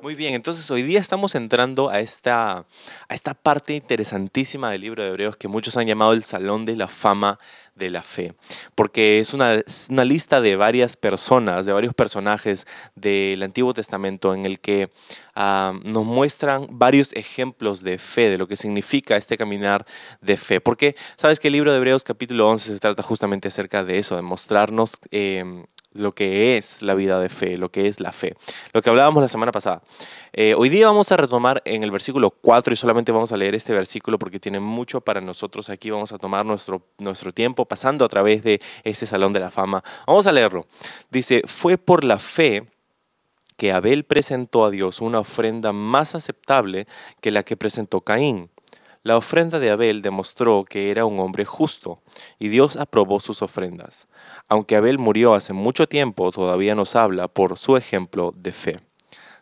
Muy bien, entonces hoy día estamos entrando a esta, a esta parte interesantísima del libro de Hebreos que muchos han llamado el Salón de la Fama de la Fe, porque es una, una lista de varias personas, de varios personajes del Antiguo Testamento en el que ah, nos muestran varios ejemplos de fe, de lo que significa este caminar de fe. Porque sabes que el libro de Hebreos capítulo 11 se trata justamente acerca de eso, de mostrarnos em, lo que es la vida de fe, lo que es la fe, lo que hablábamos la semana pasada. Eh, hoy día vamos a retomar en el versículo 4 y solamente vamos a leer este versículo porque tiene mucho para nosotros aquí. Vamos a tomar nuestro, nuestro tiempo pasando a través de ese salón de la fama. Vamos a leerlo. Dice, fue por la fe que Abel presentó a Dios una ofrenda más aceptable que la que presentó Caín. La ofrenda de Abel demostró que era un hombre justo, y Dios aprobó sus ofrendas. Aunque Abel murió hace mucho tiempo, todavía nos habla por su ejemplo de fe.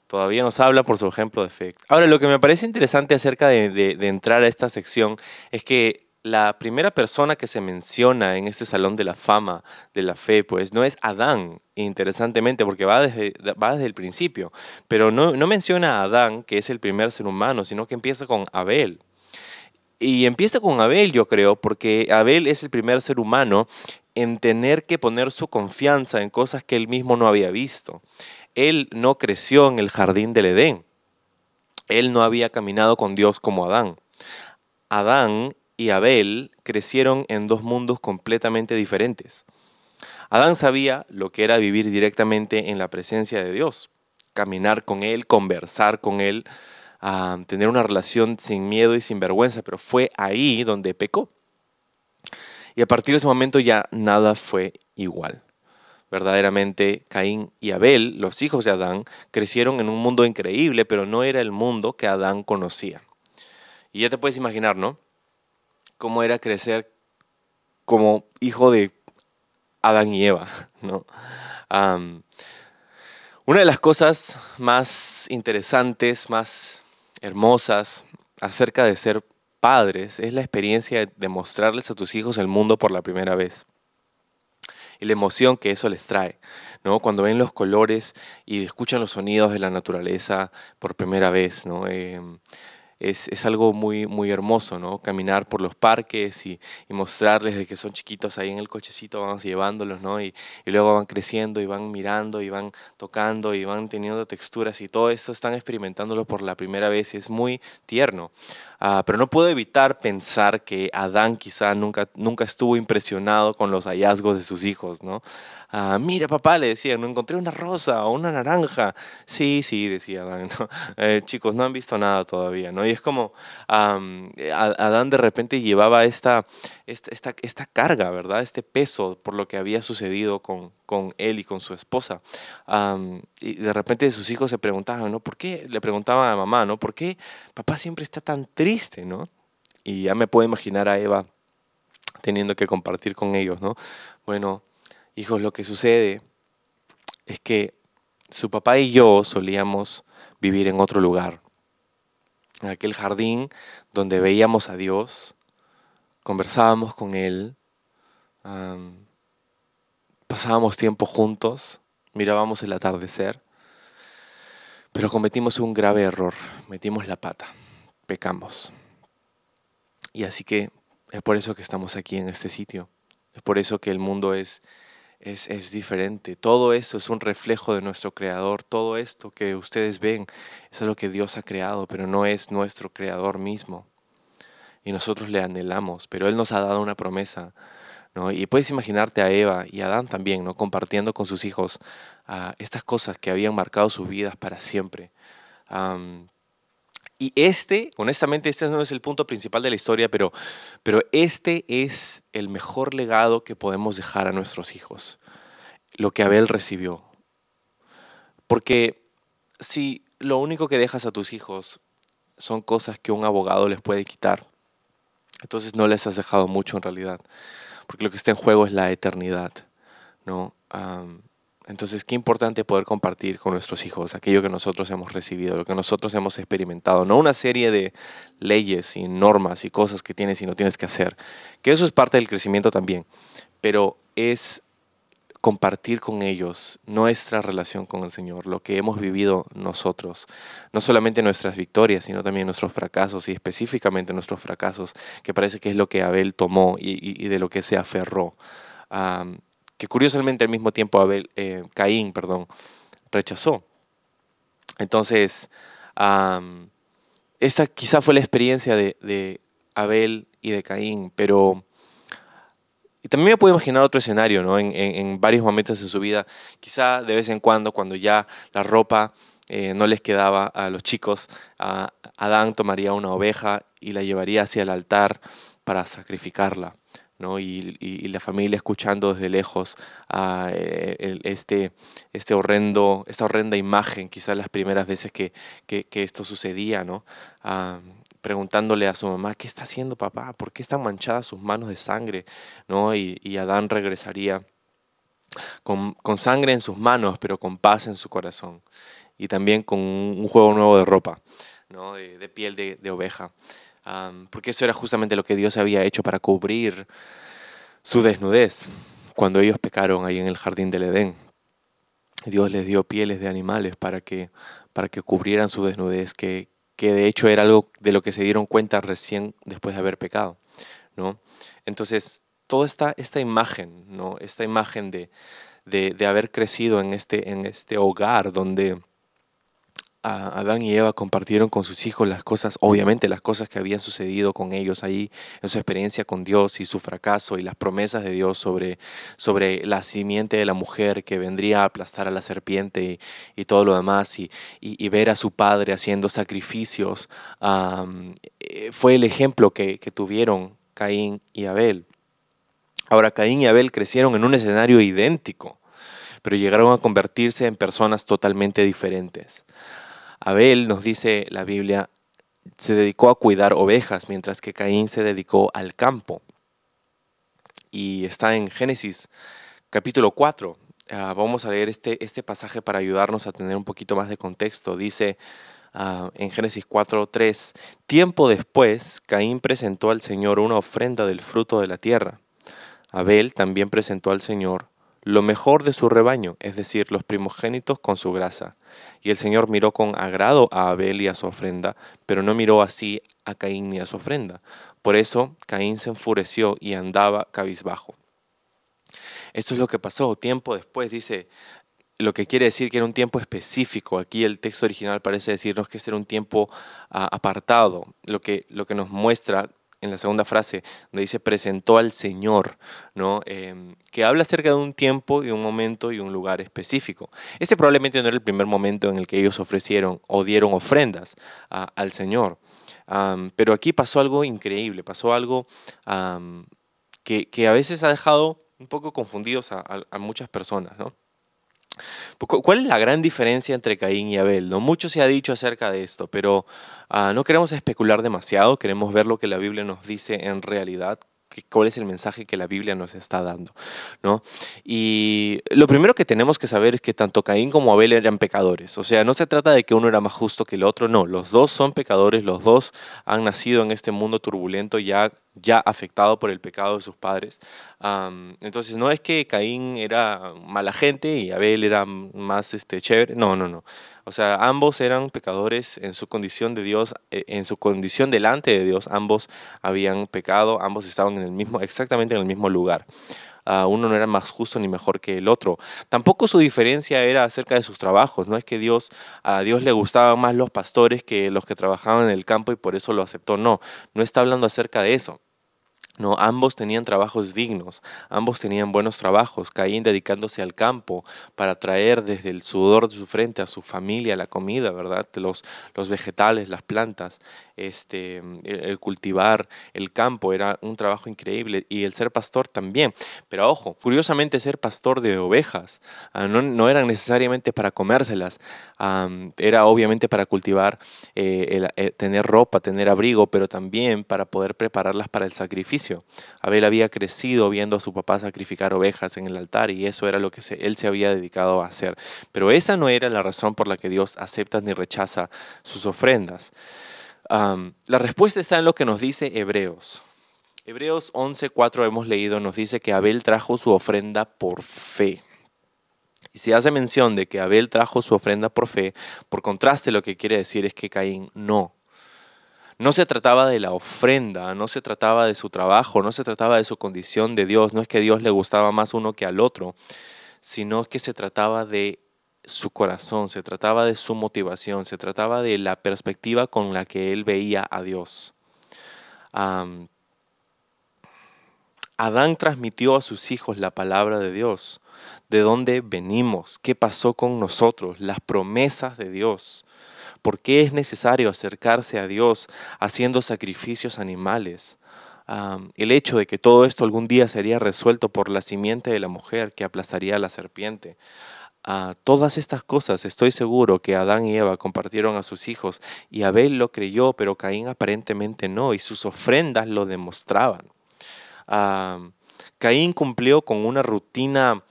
Todavía nos habla por su ejemplo de fe. Ahora, lo que me parece interesante acerca de, entrar a esta sección es que la primera persona que se menciona en este salón de la fama de la fe, pues no es Adán, interesantemente, porque va desde, va desde el principio, pero no, no menciona a Adán, que es el primer ser humano, sino que empieza con Abel. Y empieza con Abel, yo creo, porque Abel es el primer ser humano en tener que poner su confianza en cosas que él mismo no había visto. Él no creció en el jardín del Edén. Él no había caminado con Dios como Adán. Adán y Abel crecieron en dos mundos completamente diferentes. Adán sabía lo que era vivir directamente en la presencia de Dios, caminar con Él, conversar con Él, a tener una relación sin miedo y sin vergüenza, pero fue ahí donde pecó. Y a partir de ese momento ya nada fue igual. Verdaderamente Caín y Abel, los hijos de Adán, crecieron en un mundo increíble, pero no era el mundo que Adán conocía. Y ya te puedes imaginar, ¿no? Cómo era crecer como hijo de Adán y Eva, ¿no? una de las cosas más interesantes, más hermosas acerca de ser padres es la experiencia de mostrarles a tus hijos el mundo por la primera vez y la emoción que eso les trae, ¿no? Cuando ven los colores y escuchan los sonidos de la naturaleza por primera vez, ¿no? Em, es, algo muy, muy hermoso, ¿no? Caminar por los parques y, mostrarles de que son chiquitos ahí en el cochecito, vamos llevándolos, ¿no? Y, luego van creciendo y van mirando y van tocando y van teniendo texturas y todo eso están experimentándolo por la primera vez y es muy tierno. Ah, pero no puedo evitar pensar que Adán quizá nunca, nunca estuvo impresionado con los hallazgos de sus hijos, ¿no? Ah, mira papá, le decía, no encontré una rosa o una naranja. Sí, sí, decía Adán. Eh, chicos, no han visto nada todavía, ¿no? Y es como Adán de repente llevaba esta, esta, esta, carga, ¿verdad? Este peso por lo que había sucedido con, con él y con su esposa. y de repente sus hijos se preguntaban, ¿no? ¿Por qué? Le preguntaban a mamá, ¿no? ¿Por qué papá siempre está tan triste, ¿no? Y ya me puedo imaginar a Eva teniendo que compartir con ellos, ¿no? Bueno, hijos, lo que sucede es que su papá y yo solíamos vivir en otro lugar, en aquel jardín donde veíamos a Dios, conversábamos con Él, pasábamos tiempo juntos, mirábamos el atardecer, pero cometimos un grave error, metimos la pata, pecamos. Y así que es por eso que estamos aquí en este sitio, es por eso que el mundo es es, diferente. Todo eso es un reflejo de nuestro Creador. Todo esto que ustedes ven es lo que Dios ha creado, pero no es nuestro Creador mismo. Y nosotros le anhelamos, pero Él nos ha dado una promesa. ¿no? Y puedes imaginarte a Eva y a Adán también, ¿no? compartiendo con sus hijos ah, estas cosas que habían marcado sus vidas para siempre. Y este, honestamente, este no es el punto principal de la historia, pero, pero este es el mejor legado que podemos dejar a nuestros hijos lo que Abel recibió. Porque si lo único que dejas a tus hijos son cosas que un abogado les puede quitar, entonces no les has dejado mucho en realidad. Porque lo que está en juego es la eternidad. ¿no? Entonces, qué importante poder compartir con nuestros hijos aquello que nosotros hemos recibido, lo que nosotros hemos experimentado. No una serie de leyes y normas y cosas que tienes y no tienes que hacer, que eso es parte del crecimiento también, pero es compartir con ellos nuestra relación con el Señor, lo que hemos vivido nosotros, no solamente nuestras victorias, sino también nuestros fracasos y específicamente nuestros fracasos, que parece que es lo que Abel tomó y, de lo que se aferró que curiosamente al mismo tiempo Abel, eh, Caín perdón, rechazó. Entonces, esta quizá fue la experiencia de, Abel y de Caín, pero y también me puedo imaginar otro escenario, ¿no? En, varios momentos de su vida, quizá de vez en cuando, cuando ya la ropa eh, no les quedaba a los chicos, Adán tomaría una oveja y la llevaría hacia el altar para sacrificarla. Y, la familia escuchando desde lejos a eh, este, este horrendo, esta horrenda imagen, quizás las primeras veces que, esto sucedía, ¿no? Ah, preguntándole a su mamá, ¿qué está haciendo papá? ¿Por qué están manchadas sus manos de sangre? ¿no? Y, Adán regresaría con, sangre en sus manos, pero con paz en su corazón. Y también con un, juego nuevo de ropa, ¿no? de, piel de oveja porque eso era justamente lo que Dios había hecho para cubrir su desnudez cuando ellos pecaron ahí en el jardín del Edén. Dios les dio pieles de animales para que, para que cubrieran su desnudez, que, que de hecho era algo de lo que se dieron cuenta recién después de haber pecado. ¿no? Entonces, toda esta, esta imagen, ¿no? esta imagen de, de, de haber crecido en este, en este hogar donde Adán y Eva compartieron con sus hijos las cosas, obviamente las cosas que habían sucedido con ellos ahí, en su experiencia con Dios y su fracaso y las promesas de Dios sobre, sobre la simiente de la mujer que vendría a aplastar a la serpiente y, todo lo demás, y, ver a su padre haciendo sacrificios, eh, fue el ejemplo que, que tuvieron Caín y Abel. Ahora, Caín y Abel crecieron en un escenario idéntico, pero llegaron a convertirse en personas totalmente diferentes. Abel, nos dice la Biblia, se dedicó a cuidar ovejas, mientras que Caín se dedicó al campo. Y está en Génesis capítulo 4. Ah, vamos a leer este, este pasaje para ayudarnos a tener un poquito más de contexto. Dice ah, en Génesis 4, 3, tiempo después, Caín presentó al Señor una ofrenda del fruto de la tierra. Abel también presentó al Señor lo mejor de su rebaño, es decir, los primogénitos con su grasa. Y el Señor miró con agrado a Abel y a su ofrenda, pero no miró así a Caín ni a su ofrenda. Por eso Caín se enfureció y andaba cabizbajo. Esto es lo que pasó. Tiempo después dice, lo que quiere decir que era un tiempo específico. Aquí el texto original parece decirnos que este era un tiempo ah, apartado, lo que, lo que nos muestra en la segunda frase, donde dice presentó al Señor, ¿no? Em, que habla acerca de un tiempo y un momento y un lugar específico. Este probablemente no era el primer momento en el que ellos ofrecieron o dieron ofrendas al Señor, pero aquí pasó algo increíble, pasó algo que, que, a veces ha dejado un poco confundidos a, a muchas personas, ¿no? ¿Cuál es la gran diferencia entre Caín y Abel? ¿no? Mucho se ha dicho acerca de esto, pero ah, no queremos especular demasiado, queremos ver lo que la Biblia nos dice en realidad cuál es el mensaje que la Biblia nos está dando, ¿no? Y lo primero que tenemos que saber es que tanto Caín como Abel eran pecadores, o sea, no se trata de que uno era más justo que el otro, no, los dos son pecadores, los dos han nacido en este mundo turbulento ya ya afectado por el pecado de sus padres. entonces no es que Caín era mala gente y Abel era más este, chévere, no, no, no. O sea, ambos eran pecadores en su condición de Dios, eh, en su condición delante de Dios, ambos habían pecado, ambos estaban en el mismo, exactamente en el mismo lugar. Ah, uno no era más justo ni mejor que el otro. Tampoco su diferencia era acerca de sus trabajos. No es que Dios, a Dios le gustaban más los pastores que los que trabajaban en el campo y por eso lo aceptó. No, no está hablando acerca de eso. No, ambos tenían trabajos dignos, ambos tenían buenos trabajos, Caín dedicándose al campo para traer desde el sudor de su frente a su familia la comida, ¿verdad? Los, los vegetales, las plantas, este, el cultivar el campo era un trabajo increíble y el ser pastor también. Pero ojo, curiosamente ser pastor de ovejas ah, no, no eran necesariamente para comérselas, era obviamente para cultivar, eh, eh, tener ropa, tener abrigo, pero también para poder prepararlas para el sacrificio Abel había crecido viendo a su papá sacrificar ovejas en el altar y eso era lo que él se había dedicado a hacer. Pero esa no era la razón por la que Dios acepta ni rechaza sus ofrendas. la respuesta está en lo que nos dice Hebreos. Hebreos 11:4 hemos leído, nos dice que Abel trajo su ofrenda por fe. Y si hace mención de que Abel trajo su ofrenda por fe, por contraste lo que quiere decir es que Caín no. No se trataba de la ofrenda, no se trataba de su trabajo, no se trataba de su condición de Dios, no es que Dios le gustaba más uno que al otro, sino que se trataba de su corazón, se trataba de su motivación, se trataba de la perspectiva con la que él veía a Dios. Adán transmitió a sus hijos la palabra de Dios, de dónde venimos, qué pasó con nosotros, las promesas de Dios. ¿Por qué es necesario acercarse a Dios haciendo sacrificios animales? el hecho de que todo esto algún día sería resuelto por la simiente de la mujer que aplazaría a la serpiente. todas estas cosas estoy seguro que Adán y Eva compartieron a sus hijos y Abel lo creyó, pero Caín aparentemente no, y sus ofrendas lo demostraban. Caín cumplió con una rutina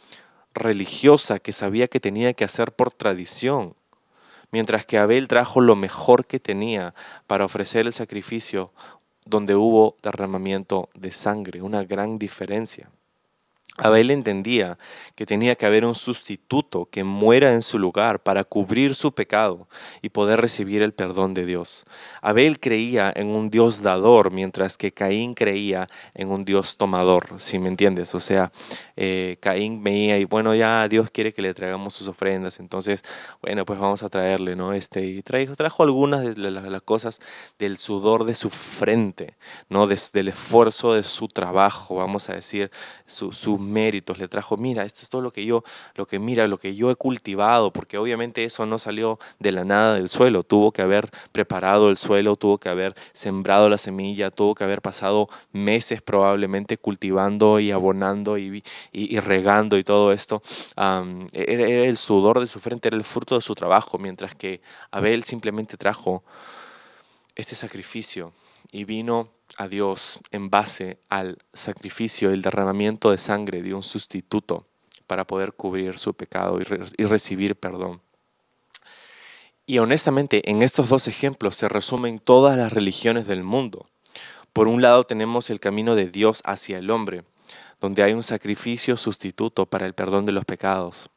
religiosa que sabía que tenía que hacer por tradición mientras que Abel trajo lo mejor que tenía para ofrecer el sacrificio donde hubo derramamiento de sangre, una gran diferencia. Abel entendía que tenía que haber un sustituto que muera en su lugar para cubrir su pecado y poder recibir el perdón de Dios. Abel creía en un Dios dador, mientras que Caín creía en un Dios tomador, si me entiendes. O sea, eh, Caín veía y bueno, ya Dios quiere que le traigamos sus ofrendas, entonces, bueno, pues vamos a traerle, ¿no? Este, y trajo, algunas de las, cosas del sudor de su frente, ¿no? del esfuerzo de su trabajo, vamos a decir, su, su méritos, le trajo, mira, esto es todo lo que yo, lo que mira, lo que yo he cultivado, porque obviamente eso no salió de la nada del suelo, tuvo que haber preparado el suelo, tuvo que haber sembrado la semilla, tuvo que haber pasado meses probablemente cultivando y abonando y, regando y todo esto. era el sudor de su frente, era el fruto de su trabajo, mientras que Abel simplemente trajo este sacrificio y vino a Dios en base al sacrificio, el derramamiento de sangre de un sustituto para poder cubrir su pecado y, recibir perdón. Y honestamente, en estos dos ejemplos se resumen todas las religiones del mundo. Por un lado tenemos el camino de Dios hacia el hombre, donde hay un sacrificio sustituto para el perdón de los pecados.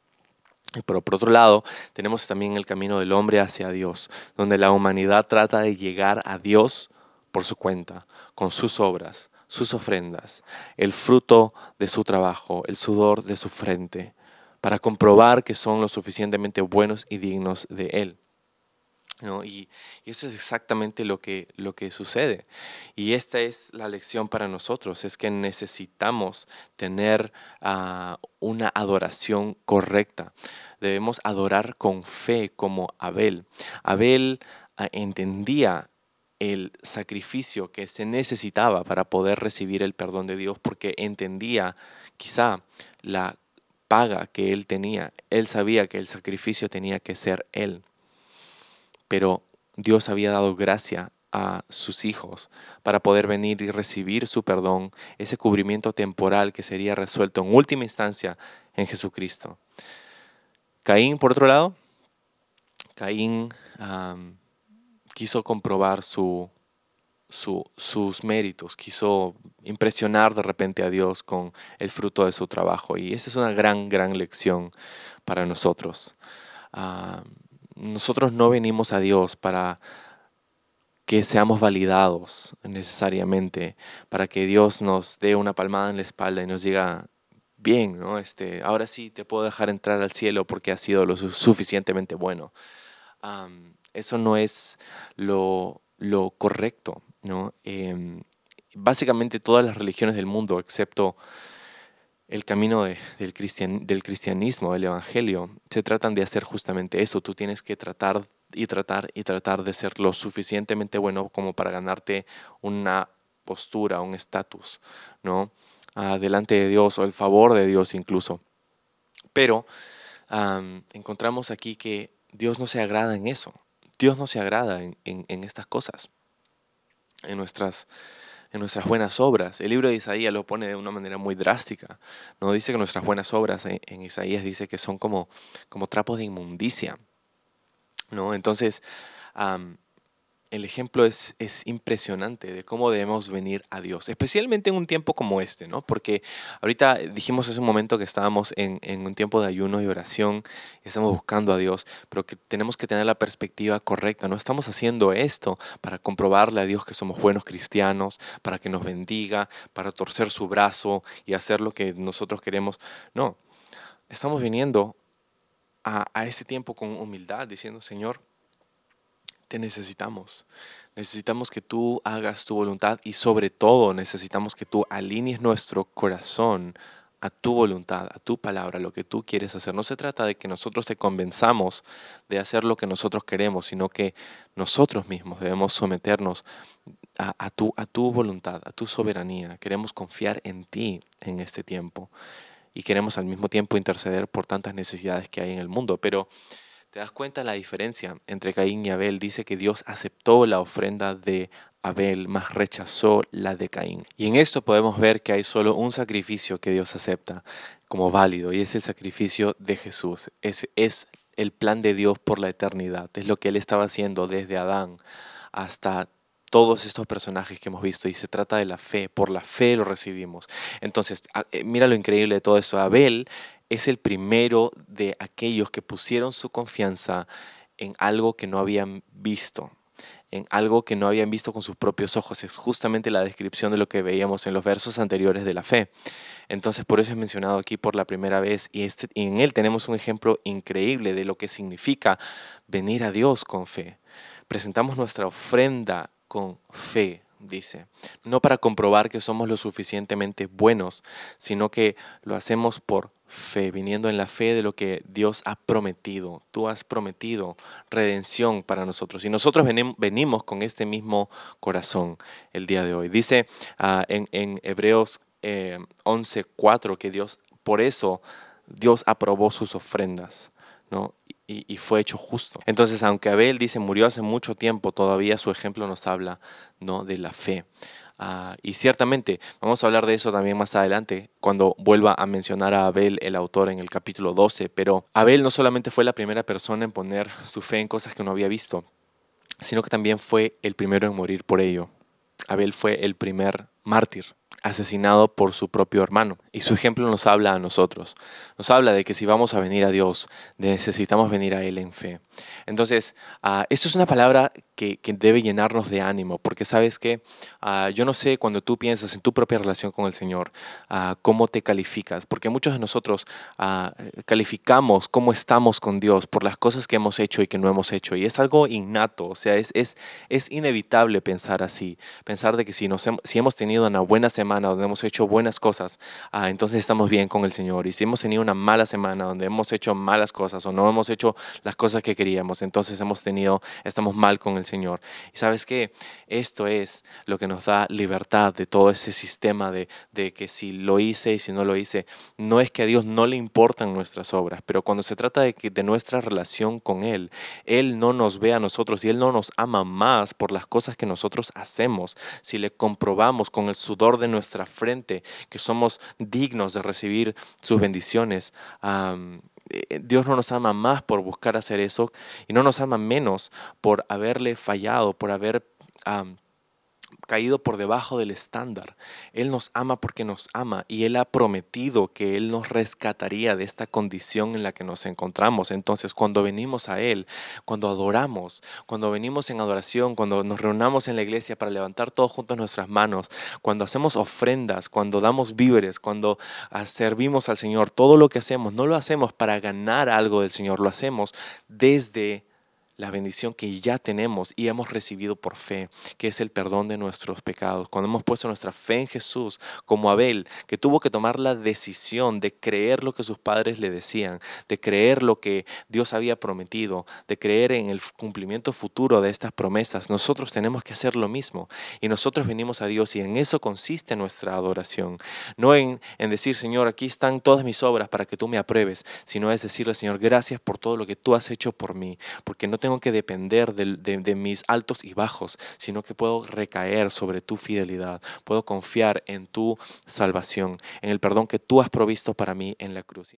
Y por otro lado, tenemos también el camino del hombre hacia Dios, donde la humanidad trata de llegar a Dios por su cuenta, con sus obras, sus ofrendas, el fruto de su trabajo, el sudor de su frente, para comprobar que son lo suficientemente buenos y dignos de Él. Y, eso es exactamente lo que, lo que sucede. Y esta es la lección para nosotros, es que necesitamos tener ah, una adoración correcta. Debemos adorar con fe como Abel. Abel ah, entendía el sacrificio que se necesitaba para poder recibir el perdón de Dios porque entendía quizá la paga que él tenía. Él sabía que el sacrificio tenía que ser él. Pero Dios había dado gracia a sus hijos para poder venir y recibir su perdón, ese cubrimiento temporal que sería resuelto en última instancia en Jesucristo. Caín, por otro lado, Caín quiso comprobar su, sus méritos, quiso impresionar de repente a Dios con el fruto de su trabajo. Y esa es una gran, gran lección para nosotros. Ah, nosotros no venimos a Dios para que seamos validados necesariamente, para que Dios nos dé una palmada en la espalda y nos diga, bien, ¿no? este, ahora sí te puedo dejar entrar al cielo porque has sido lo suficientemente bueno eso no es lo, correcto. ¿no? Em, básicamente todas las religiones del mundo, excepto el camino del, del cristianismo, del evangelio, se tratan de hacer justamente eso. Tú tienes que tratar y tratar y tratar de ser lo suficientemente bueno como para ganarte una postura, un estatus, ¿no? delante de Dios o el favor de Dios incluso. Pero encontramos aquí que Dios no se agrada en eso. Dios no se agrada en, estas cosas, en nuestras en nuestras buenas obras. El libro de Isaías lo pone de una manera muy drástica. No dice que nuestras buenas obras en, Isaías dice que son como, como trapos de inmundicia. ¿no? Entonces, el ejemplo es, es, impresionante de cómo debemos venir a Dios, especialmente en un tiempo como este, ¿no? Porque ahorita dijimos hace un momento que estábamos en, en, un tiempo de ayuno y oración, estamos buscando a Dios, pero que tenemos que tener la perspectiva correcta, no estamos haciendo esto para comprobarle a Dios que somos buenos cristianos, para que nos bendiga, para torcer su brazo y hacer lo que nosotros queremos, no, estamos viniendo a, a este tiempo con humildad, diciendo, Señor, te necesitamos. Necesitamos que tú hagas tu voluntad y sobre todo necesitamos que tú alinees nuestro corazón a tu voluntad, a tu palabra, lo que tú quieres hacer. No se trata de que nosotros te convenzamos de hacer lo que nosotros queremos, sino que nosotros mismos debemos someternos a, tu, a tu voluntad, a tu soberanía. Queremos confiar en ti en este tiempo y queremos al mismo tiempo interceder por tantas necesidades que hay en el mundo. Pero ¿Te das cuenta la diferencia entre Caín y Abel? Dice que Dios aceptó la ofrenda de Abel, más rechazó la de Caín. Y en esto podemos ver que hay solo un sacrificio que Dios acepta como válido, y es el sacrificio de Jesús. Es, es el plan de Dios por la eternidad. Es lo que Él estaba haciendo desde Adán hasta todos estos personajes que hemos visto y se trata de la fe, por la fe lo recibimos. Entonces, eh, mira lo increíble de todo eso. Abel es el primero de aquellos que pusieron su confianza en algo que no habían visto, en algo que no habían visto con sus propios ojos. Es justamente la descripción de lo que veíamos en los versos anteriores de la fe. Entonces, por eso es mencionado aquí por la primera vez y, este, y en él tenemos un ejemplo increíble de lo que significa venir a Dios con fe. Presentamos nuestra ofrenda con fe, dice, no para comprobar que somos lo suficientemente buenos, sino que lo hacemos por fe, viniendo en la fe de lo que Dios ha prometido. Tú has prometido redención para nosotros y nosotros venimos con este mismo corazón el día de hoy. Dice ah, en, en, Hebreos eh, 11:4 que Dios, por eso Dios aprobó sus ofrendas. ¿no? Y, fue hecho justo. Entonces, aunque Abel dice murió hace mucho tiempo, todavía su ejemplo nos habla ¿no? de la fe. Ah, y ciertamente, vamos a hablar de eso también más adelante, cuando vuelva a mencionar a Abel, el autor, en el capítulo 12. Pero Abel no solamente fue la primera persona en poner su fe en cosas que no había visto, sino que también fue el primero en morir por ello. Abel fue el primer mártir asesinado por su propio hermano. Y su ejemplo nos habla a nosotros. Nos habla de que si vamos a venir a Dios, necesitamos venir a Él en fe. Entonces, uh, esto es una palabra que, debe llenarnos de ánimo, porque sabes que ah, yo no sé cuando tú piensas en tu propia relación con el Señor, ah, cómo te calificas, porque muchos de nosotros calificamos cómo estamos con Dios por las cosas que hemos hecho y que no hemos hecho. Y es algo innato, o sea, es, es, es inevitable pensar así, pensar de que si, nos, si hemos tenido una buena semana donde hemos hecho buenas cosas, entonces estamos bien con el Señor. Y si hemos tenido una mala semana donde hemos hecho malas cosas o no hemos hecho las cosas que queríamos, entonces hemos tenido, estamos mal con el Señor. Y sabes que esto es lo que nos da libertad de todo ese sistema de, de que si lo hice y si no lo hice, no es que a Dios no le importan nuestras obras, pero cuando se trata de, que, de nuestra relación con Él, Él no nos ve a nosotros y Él no nos ama más por las cosas que nosotros hacemos. Si le comprobamos con el sudor de nuestra frente que somos dignos de recibir sus bendiciones, Dios no nos ama más por buscar hacer eso y no nos ama menos por haberle fallado, por haber caído por debajo del estándar. Él nos ama porque nos ama y Él ha prometido que Él nos rescataría de esta condición en la que nos encontramos. Entonces, cuando venimos a Él, cuando adoramos, cuando venimos en adoración, cuando nos reunamos en la iglesia para levantar todos juntos nuestras manos, cuando hacemos ofrendas, cuando damos víveres, cuando ah, servimos al Señor, todo lo que hacemos, no lo hacemos para ganar algo del Señor, lo hacemos desde la bendición que ya tenemos y hemos recibido por fe, que es el perdón de nuestros pecados. Cuando hemos puesto nuestra fe en Jesús, como Abel, que tuvo que tomar la decisión de creer lo que sus padres le decían, de creer lo que Dios había prometido, de creer en el cumplimiento futuro de estas promesas, nosotros tenemos que hacer lo mismo. Y nosotros venimos a Dios y en eso consiste nuestra adoración. No en, en decir, Señor, aquí están todas mis obras para que tú me apruebes, sino es decirle, Señor, gracias por todo lo que tú has hecho por mí, porque no te tengo que depender de, de mis altos y bajos, sino que puedo recaer sobre tu fidelidad, puedo confiar en tu salvación, en el perdón que tú has provisto para mí en la cruz.